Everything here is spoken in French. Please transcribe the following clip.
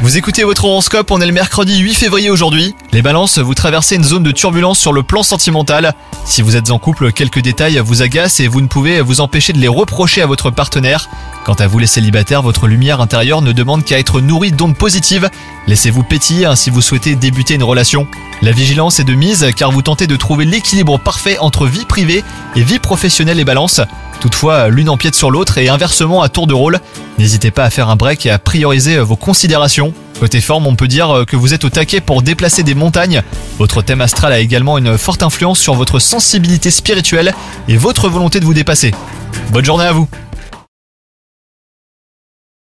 Vous écoutez votre horoscope, on est le mercredi 8 février aujourd'hui. Les balances, vous traversez une zone de turbulence sur le plan sentimental. Si vous êtes en couple, quelques détails vous agacent et vous ne pouvez vous empêcher de les reprocher à votre partenaire. Quant à vous les célibataires, votre lumière intérieure ne demande qu'à être nourrie d'ondes positives. Laissez-vous pétiller hein, si vous souhaitez débuter une relation. La vigilance est de mise car vous tentez de trouver l'équilibre parfait entre vie privée et vie professionnelle et balance. Toutefois, l'une empiète sur l'autre et inversement à tour de rôle. N'hésitez pas à faire un break et à prioriser vos considérations. Côté forme, on peut dire que vous êtes au taquet pour déplacer des montagnes. Votre thème astral a également une forte influence sur votre sensibilité spirituelle et votre volonté de vous dépasser. Bonne journée à vous